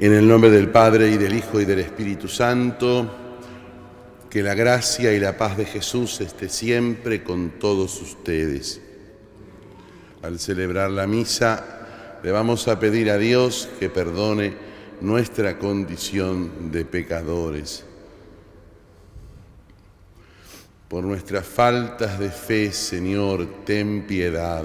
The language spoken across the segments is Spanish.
En el nombre del Padre y del Hijo y del Espíritu Santo, que la gracia y la paz de Jesús esté siempre con todos ustedes. Al celebrar la misa, le vamos a pedir a Dios que perdone nuestra condición de pecadores. Por nuestras faltas de fe, Señor, ten piedad.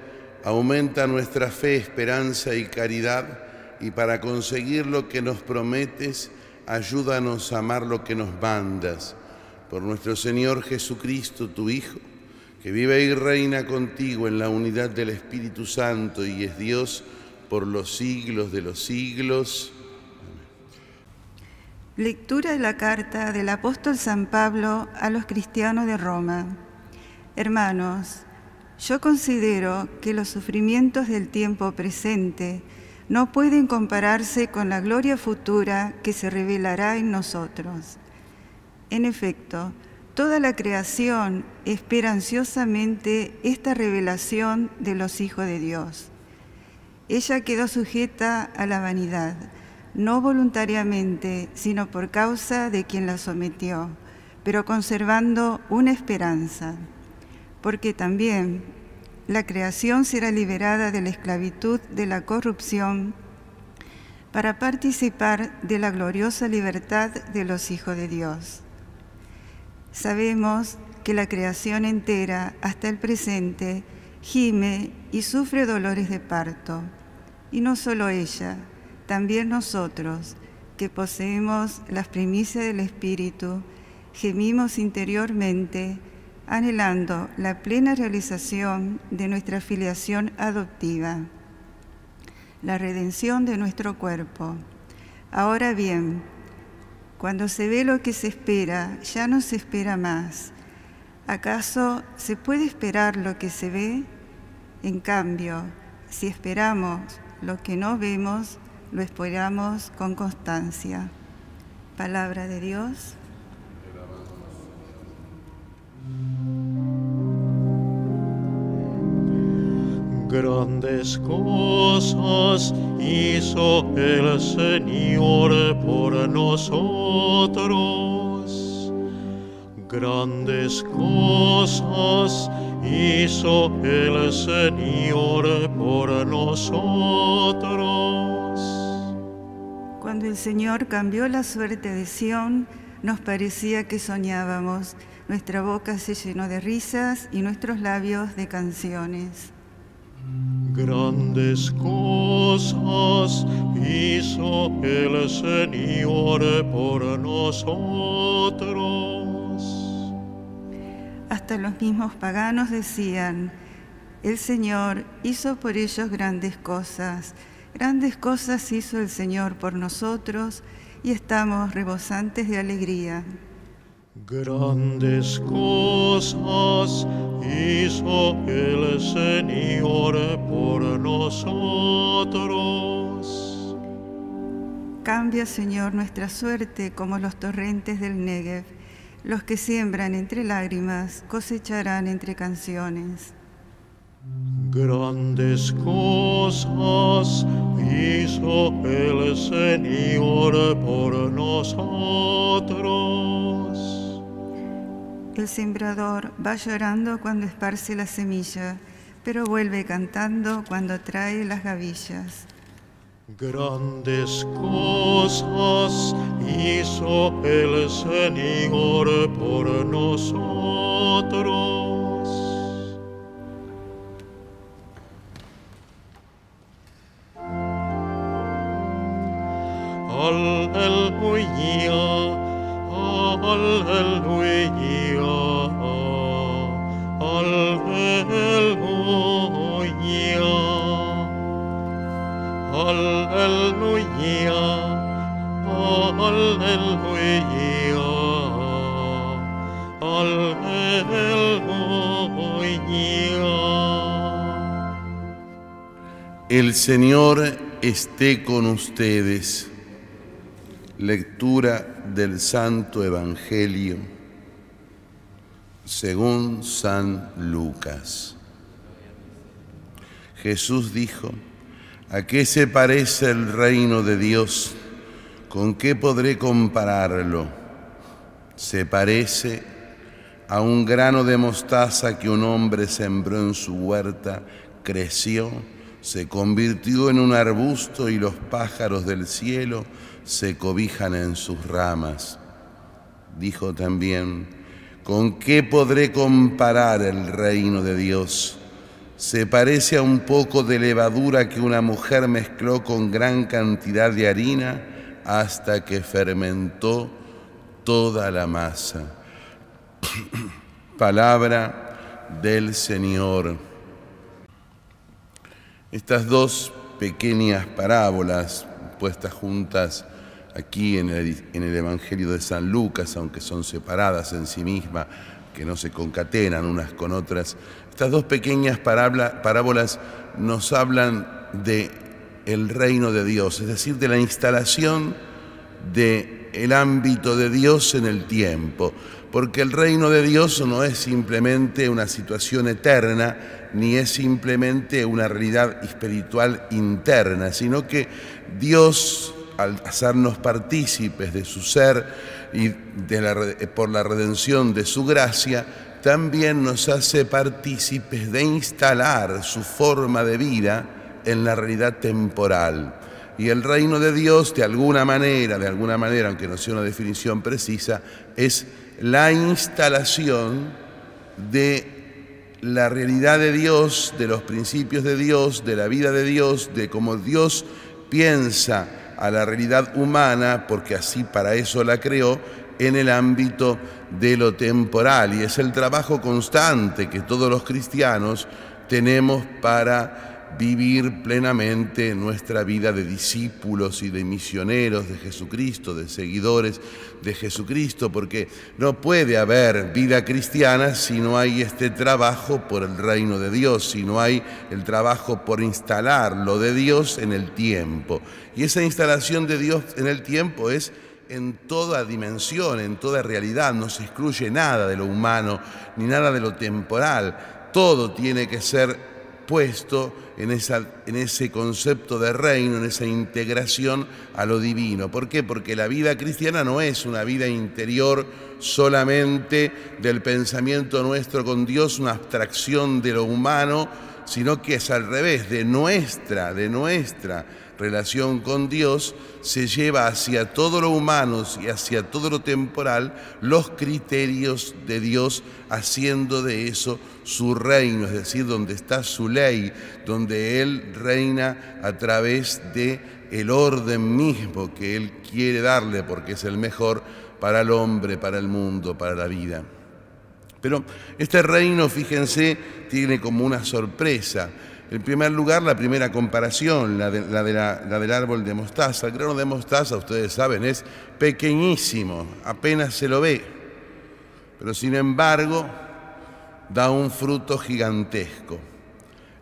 aumenta nuestra fe, esperanza y caridad, y para conseguir lo que nos prometes, ayúdanos a amar lo que nos mandas. Por nuestro Señor Jesucristo, tu Hijo, que vive y reina contigo en la unidad del Espíritu Santo y es Dios por los siglos de los siglos. Lectura de la carta del apóstol San Pablo a los cristianos de Roma. Hermanos, yo considero que los sufrimientos del tiempo presente no pueden compararse con la gloria futura que se revelará en nosotros. En efecto, toda la creación espera ansiosamente esta revelación de los hijos de Dios. Ella quedó sujeta a la vanidad, no voluntariamente, sino por causa de quien la sometió, pero conservando una esperanza porque también la creación será liberada de la esclavitud de la corrupción para participar de la gloriosa libertad de los hijos de Dios. Sabemos que la creación entera, hasta el presente, gime y sufre dolores de parto. Y no solo ella, también nosotros, que poseemos las primicias del Espíritu, gemimos interiormente anhelando la plena realización de nuestra filiación adoptiva, la redención de nuestro cuerpo. Ahora bien, cuando se ve lo que se espera, ya no se espera más. ¿Acaso se puede esperar lo que se ve? En cambio, si esperamos lo que no vemos, lo esperamos con constancia. Palabra de Dios. Grandes cosas hizo el Señor por nosotros. Grandes cosas hizo el Señor por nosotros. Cuando el Señor cambió la suerte de Sión, nos parecía que soñábamos. Nuestra boca se llenó de risas y nuestros labios de canciones. Grandes cosas hizo el Señor por nosotros. Hasta los mismos paganos decían, el Señor hizo por ellos grandes cosas, grandes cosas hizo el Señor por nosotros y estamos rebosantes de alegría. Grandes cosas hizo el Señor por nosotros. Cambia, Señor, nuestra suerte como los torrentes del Negev. Los que siembran entre lágrimas cosecharán entre canciones. Grandes cosas hizo el Señor por nosotros. El sembrador va llorando cuando esparce la semilla, pero vuelve cantando cuando trae las gavillas. Grandes cosas hizo el Señor por nosotros. El Señor esté con ustedes. Lectura del Santo Evangelio según San Lucas. Jesús dijo, ¿a qué se parece el reino de Dios? ¿Con qué podré compararlo? Se parece a un grano de mostaza que un hombre sembró en su huerta, creció, se convirtió en un arbusto y los pájaros del cielo se cobijan en sus ramas. Dijo también, ¿con qué podré comparar el reino de Dios? Se parece a un poco de levadura que una mujer mezcló con gran cantidad de harina hasta que fermentó toda la masa. Palabra del Señor. Estas dos pequeñas parábolas puestas juntas aquí en el, Evangelio de San Lucas, aunque son separadas en sí mismas, que no se concatenan unas con otras, estas dos pequeñas parábolas nos hablan de el reino de Dios, es decir, de la instalación de el ámbito de Dios en el tiempo, porque el reino de Dios no es simplemente una situación eterna, ni es simplemente una realidad espiritual interna, sino que Dios, al hacernos partícipes de su ser y por la redención de su gracia, también nos hace partícipes de instalar su forma de vida en la realidad temporal. Y el reino de Dios, de alguna manera, de alguna manera, aunque no sea una definición precisa, es la instalación de la realidad de Dios, de los principios de Dios, de la vida de Dios, de cómo Dios piensa a la realidad humana, porque así para eso la creó, en el ámbito de lo temporal. Y es el trabajo constante que todos los cristianos tenemos para vivir plenamente nuestra vida de discípulos y de misioneros de Jesucristo, de seguidores de Jesucristo, porque no puede haber vida cristiana si no hay este trabajo por el reino de Dios, si no hay el trabajo por instalar lo de Dios en el tiempo. Y esa instalación de Dios en el tiempo es en toda dimensión, en toda realidad, no se excluye nada de lo humano ni nada de lo temporal. Todo tiene que ser puesto en, esa, en ese concepto de reino, en esa integración a lo divino. ¿Por qué? Porque la vida cristiana no es una vida interior solamente del pensamiento nuestro con Dios, una abstracción de lo humano, sino que es al revés, de nuestra, de nuestra relación con Dios, se lleva hacia todo lo humano y hacia todo lo temporal los criterios de Dios, haciendo de eso su reino, es decir, donde está su ley, donde Él reina a través de el orden mismo que Él quiere darle, porque es el mejor para el hombre, para el mundo, para la vida. Pero este reino, fíjense, tiene como una sorpresa. En primer lugar, la primera comparación, la, de, la, la, del árbol de mostaza. El grano de mostaza, ustedes saben, es pequeñísimo, apenas se lo ve. Pero sin embargo, da un fruto gigantesco.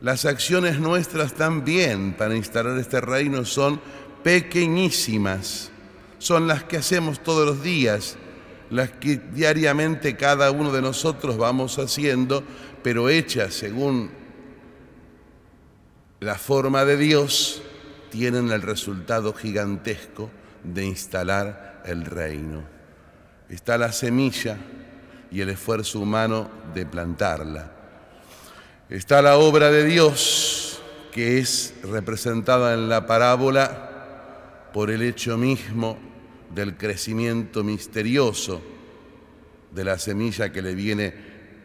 Las acciones nuestras también para instalar este reino son pequeñísimas. Son las que hacemos todos los días, las que diariamente cada uno de nosotros vamos haciendo, pero hechas según la forma de Dios, tienen el resultado gigantesco de instalar el reino. Está la semilla y el esfuerzo humano de plantarla. Está la obra de Dios que es representada en la parábola por el hecho mismo del crecimiento misterioso de la semilla que le viene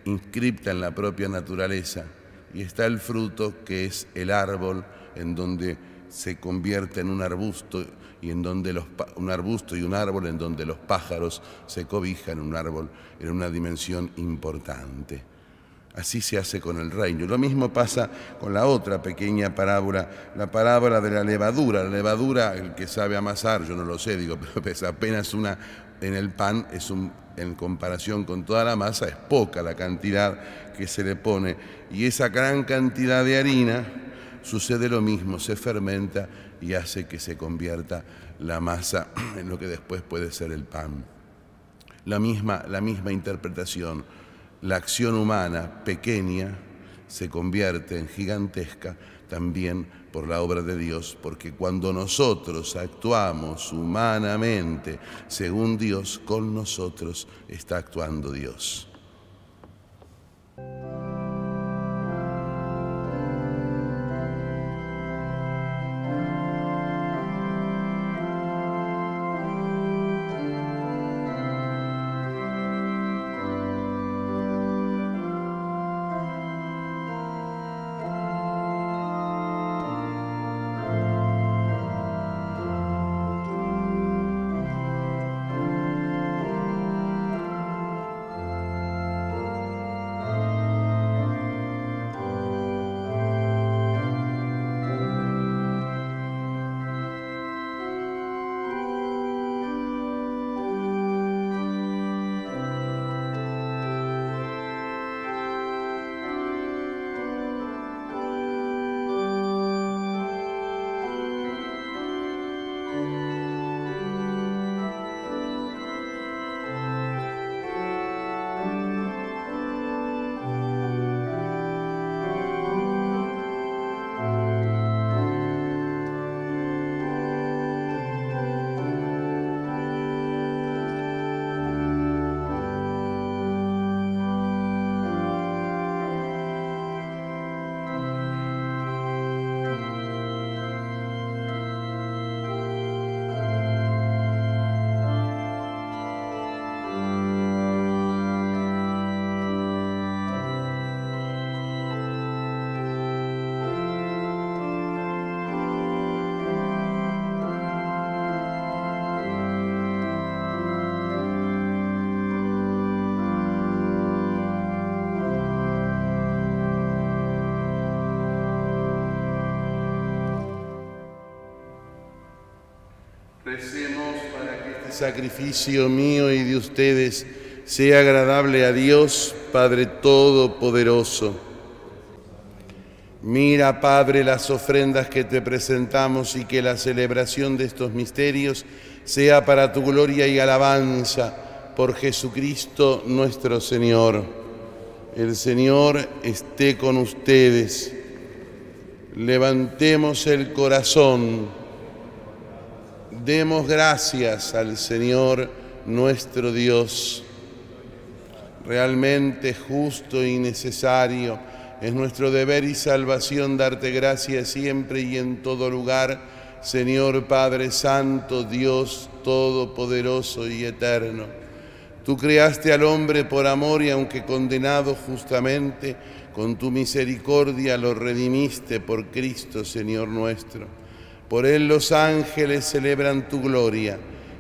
inscripta en la propia naturaleza. Y está el fruto que es el árbol en donde se convierte en un arbusto y en donde un arbusto y un árbol en donde los pájaros se cobijan, un árbol en una dimensión importante. Así se hace con el reino. Lo mismo pasa con la otra pequeña parábola, la parábola de la levadura. La levadura, el que sabe amasar, yo no lo sé, digo, pero es apenas una en el pan, es un, en comparación con toda la masa, es poca la cantidad que se le pone. Y esa gran cantidad de harina sucede lo mismo, se fermenta y hace que se convierta la masa en lo que después puede ser el pan. La misma, la misma interpretación la acción humana pequeña se convierte en gigantesca también por la obra de Dios, porque cuando nosotros actuamos humanamente según Dios, con nosotros está actuando Dios. Sacrificio mío y de ustedes sea agradable a Dios, Padre Todopoderoso. Mira, Padre, las ofrendas que te presentamos y que la celebración de estos misterios sea para tu gloria y alabanza por Jesucristo nuestro Señor. El Señor esté con ustedes. Levantemos el corazón. Demos gracias al Señor nuestro Dios. Realmente justo y necesario es nuestro deber y salvación darte gracias siempre y en todo lugar, Señor Padre Santo, Dios Todopoderoso y Eterno. Tú creaste al hombre por amor y aunque condenado justamente, con tu misericordia lo redimiste por Cristo, Señor nuestro. Por él los ángeles celebran tu gloria,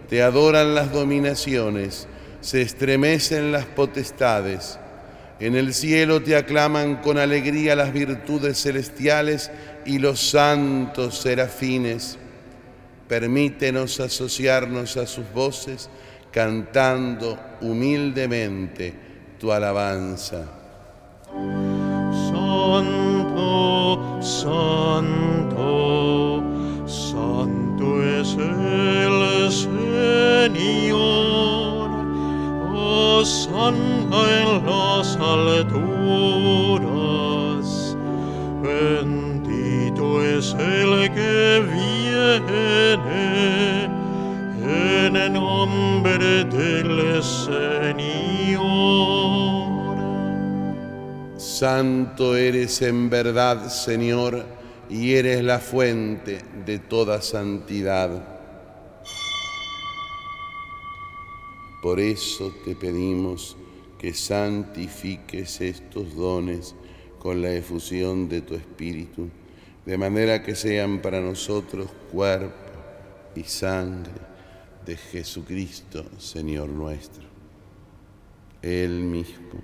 te adoran las dominaciones, se estremecen las potestades. En el cielo te aclaman con alegría las virtudes celestiales y los santos serafines. Permítenos asociarnos a sus voces cantando humildemente tu alabanza. Santo, santo Señor, Osana en las alturas. Bendito es el que viene en el nombre del Señor. Santo eres en verdad, Señor y eres la fuente de toda santidad. Por eso te pedimos que santifiques estos dones con la efusión de tu Espíritu, de manera que sean para nosotros cuerpo y sangre de Jesucristo, Señor nuestro. Él mismo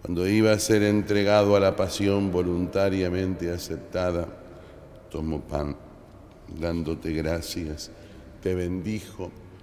Cuando iba a ser entregado a la pasión voluntariamente aceptada, tomó pan, dándote gracias, te bendijo,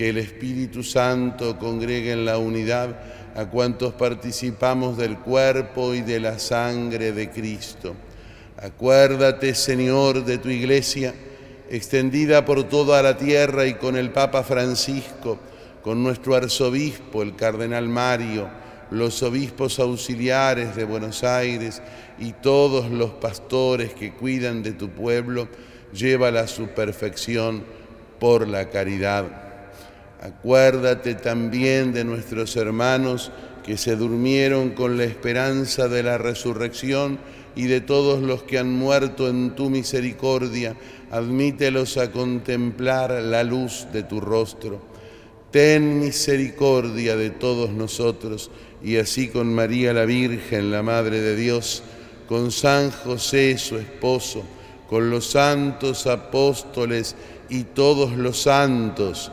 que el Espíritu Santo congregue en la unidad a cuantos participamos del cuerpo y de la sangre de Cristo. Acuérdate, Señor, de tu iglesia, extendida por toda la tierra y con el Papa Francisco, con nuestro arzobispo, el Cardenal Mario, los obispos auxiliares de Buenos Aires y todos los pastores que cuidan de tu pueblo, llévala a su perfección por la caridad. Acuérdate también de nuestros hermanos que se durmieron con la esperanza de la resurrección y de todos los que han muerto en tu misericordia. Admítelos a contemplar la luz de tu rostro. Ten misericordia de todos nosotros y así con María la Virgen, la Madre de Dios, con San José su esposo, con los santos apóstoles y todos los santos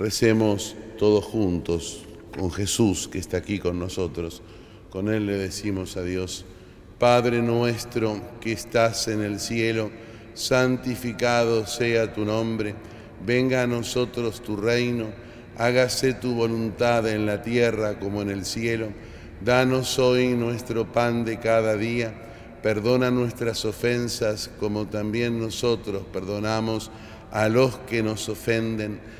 Recemos todos juntos con Jesús que está aquí con nosotros. Con Él le decimos a Dios, Padre nuestro que estás en el cielo, santificado sea tu nombre, venga a nosotros tu reino, hágase tu voluntad en la tierra como en el cielo. Danos hoy nuestro pan de cada día, perdona nuestras ofensas como también nosotros perdonamos a los que nos ofenden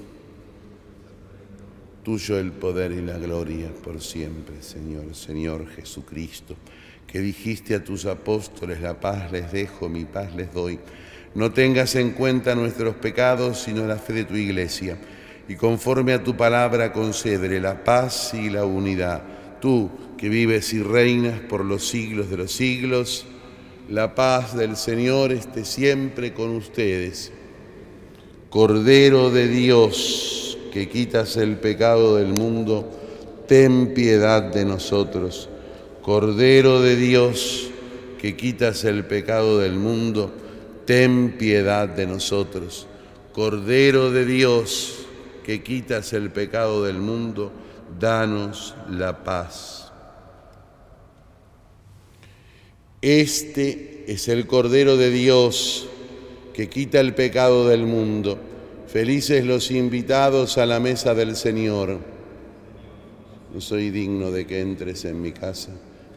Tuyo el poder y la gloria por siempre, Señor, Señor Jesucristo, que dijiste a tus apóstoles, la paz les dejo, mi paz les doy. No tengas en cuenta nuestros pecados, sino la fe de tu iglesia. Y conforme a tu palabra concédele la paz y la unidad. Tú, que vives y reinas por los siglos de los siglos, la paz del Señor esté siempre con ustedes. Cordero de Dios, que quitas el pecado del mundo, ten piedad de nosotros. Cordero de Dios, que quitas el pecado del mundo, ten piedad de nosotros. Cordero de Dios, que quitas el pecado del mundo, danos la paz. Este es el Cordero de Dios que quita el pecado del mundo. Felices los invitados a la mesa del Señor. No soy digno de que entres en mi casa,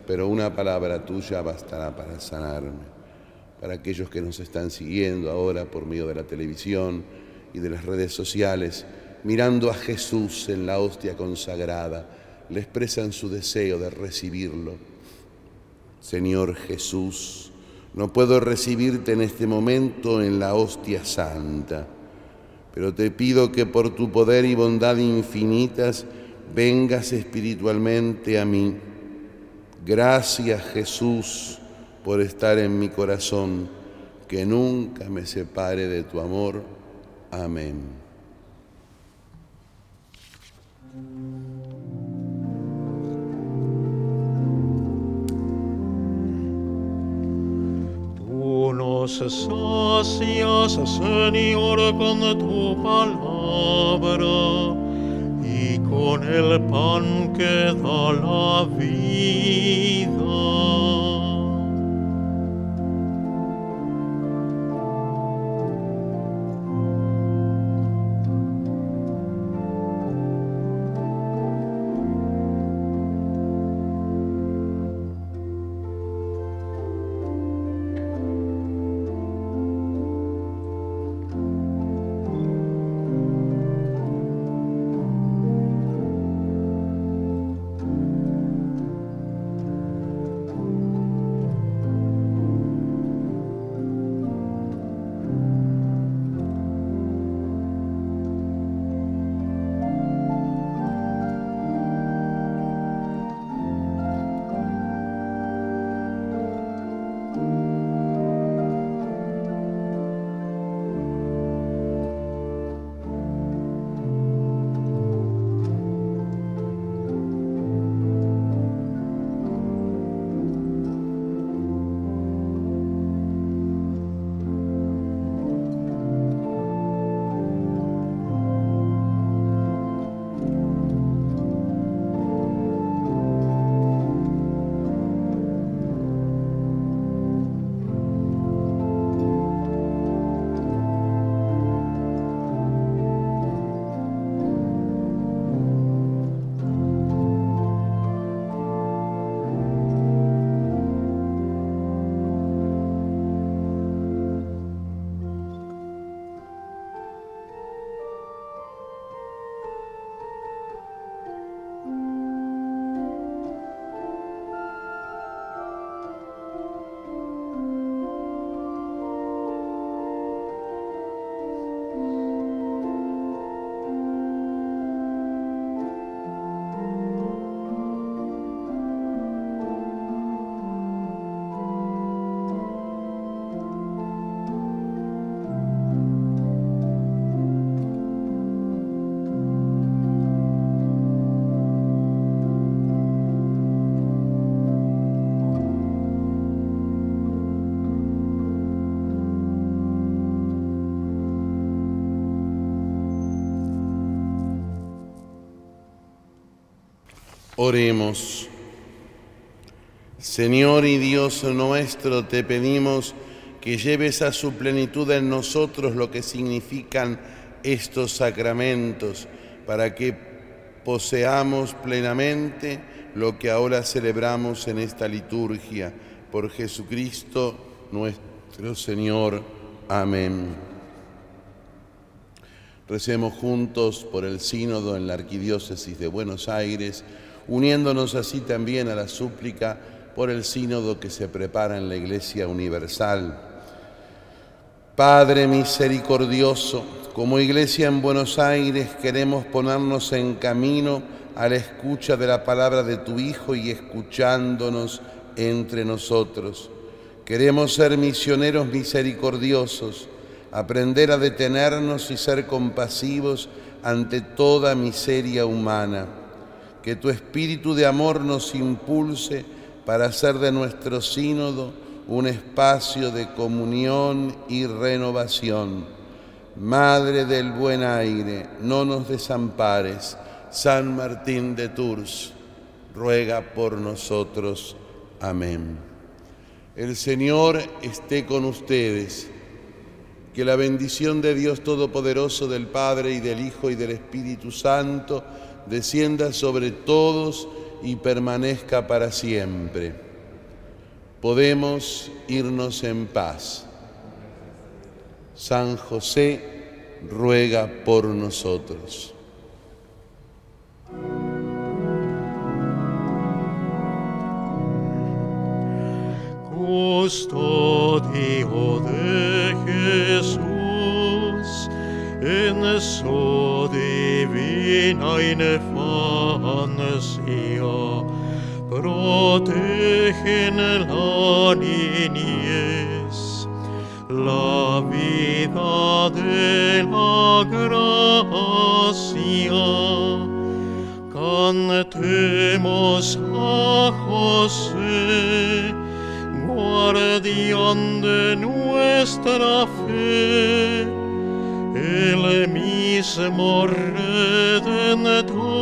pero una palabra tuya bastará para sanarme. Para aquellos que nos están siguiendo ahora por medio de la televisión y de las redes sociales, mirando a Jesús en la hostia consagrada, le expresan su deseo de recibirlo. Señor Jesús, no puedo recibirte en este momento en la hostia santa, pero te pido que por tu poder y bondad infinitas vengas espiritualmente a mí. Gracias Jesús por estar en mi corazón, que nunca me separe de tu amor. Amén. Nos sacias, Señor, con tu palabra y con el pan que da la vida. Oremos. Señor y Dios nuestro, te pedimos que lleves a su plenitud en nosotros lo que significan estos sacramentos, para que poseamos plenamente lo que ahora celebramos en esta liturgia. Por Jesucristo nuestro Señor. Amén. Recemos juntos por el sínodo en la Arquidiócesis de Buenos Aires uniéndonos así también a la súplica por el sínodo que se prepara en la Iglesia Universal. Padre misericordioso, como iglesia en Buenos Aires queremos ponernos en camino a la escucha de la palabra de tu Hijo y escuchándonos entre nosotros. Queremos ser misioneros misericordiosos, aprender a detenernos y ser compasivos ante toda miseria humana. Que tu espíritu de amor nos impulse para hacer de nuestro sínodo un espacio de comunión y renovación. Madre del buen aire, no nos desampares. San Martín de Tours, ruega por nosotros. Amén. El Señor esté con ustedes. Que la bendición de Dios Todopoderoso, del Padre y del Hijo y del Espíritu Santo, descienda sobre todos y permanezca para siempre podemos irnos en paz. San José ruega por nosotros. Custodio de Jesús en su divina infancia protegen la niñez, la vida de la gracia. Cantemos a José, guardián de nuestra fe, el mismo in the tomb.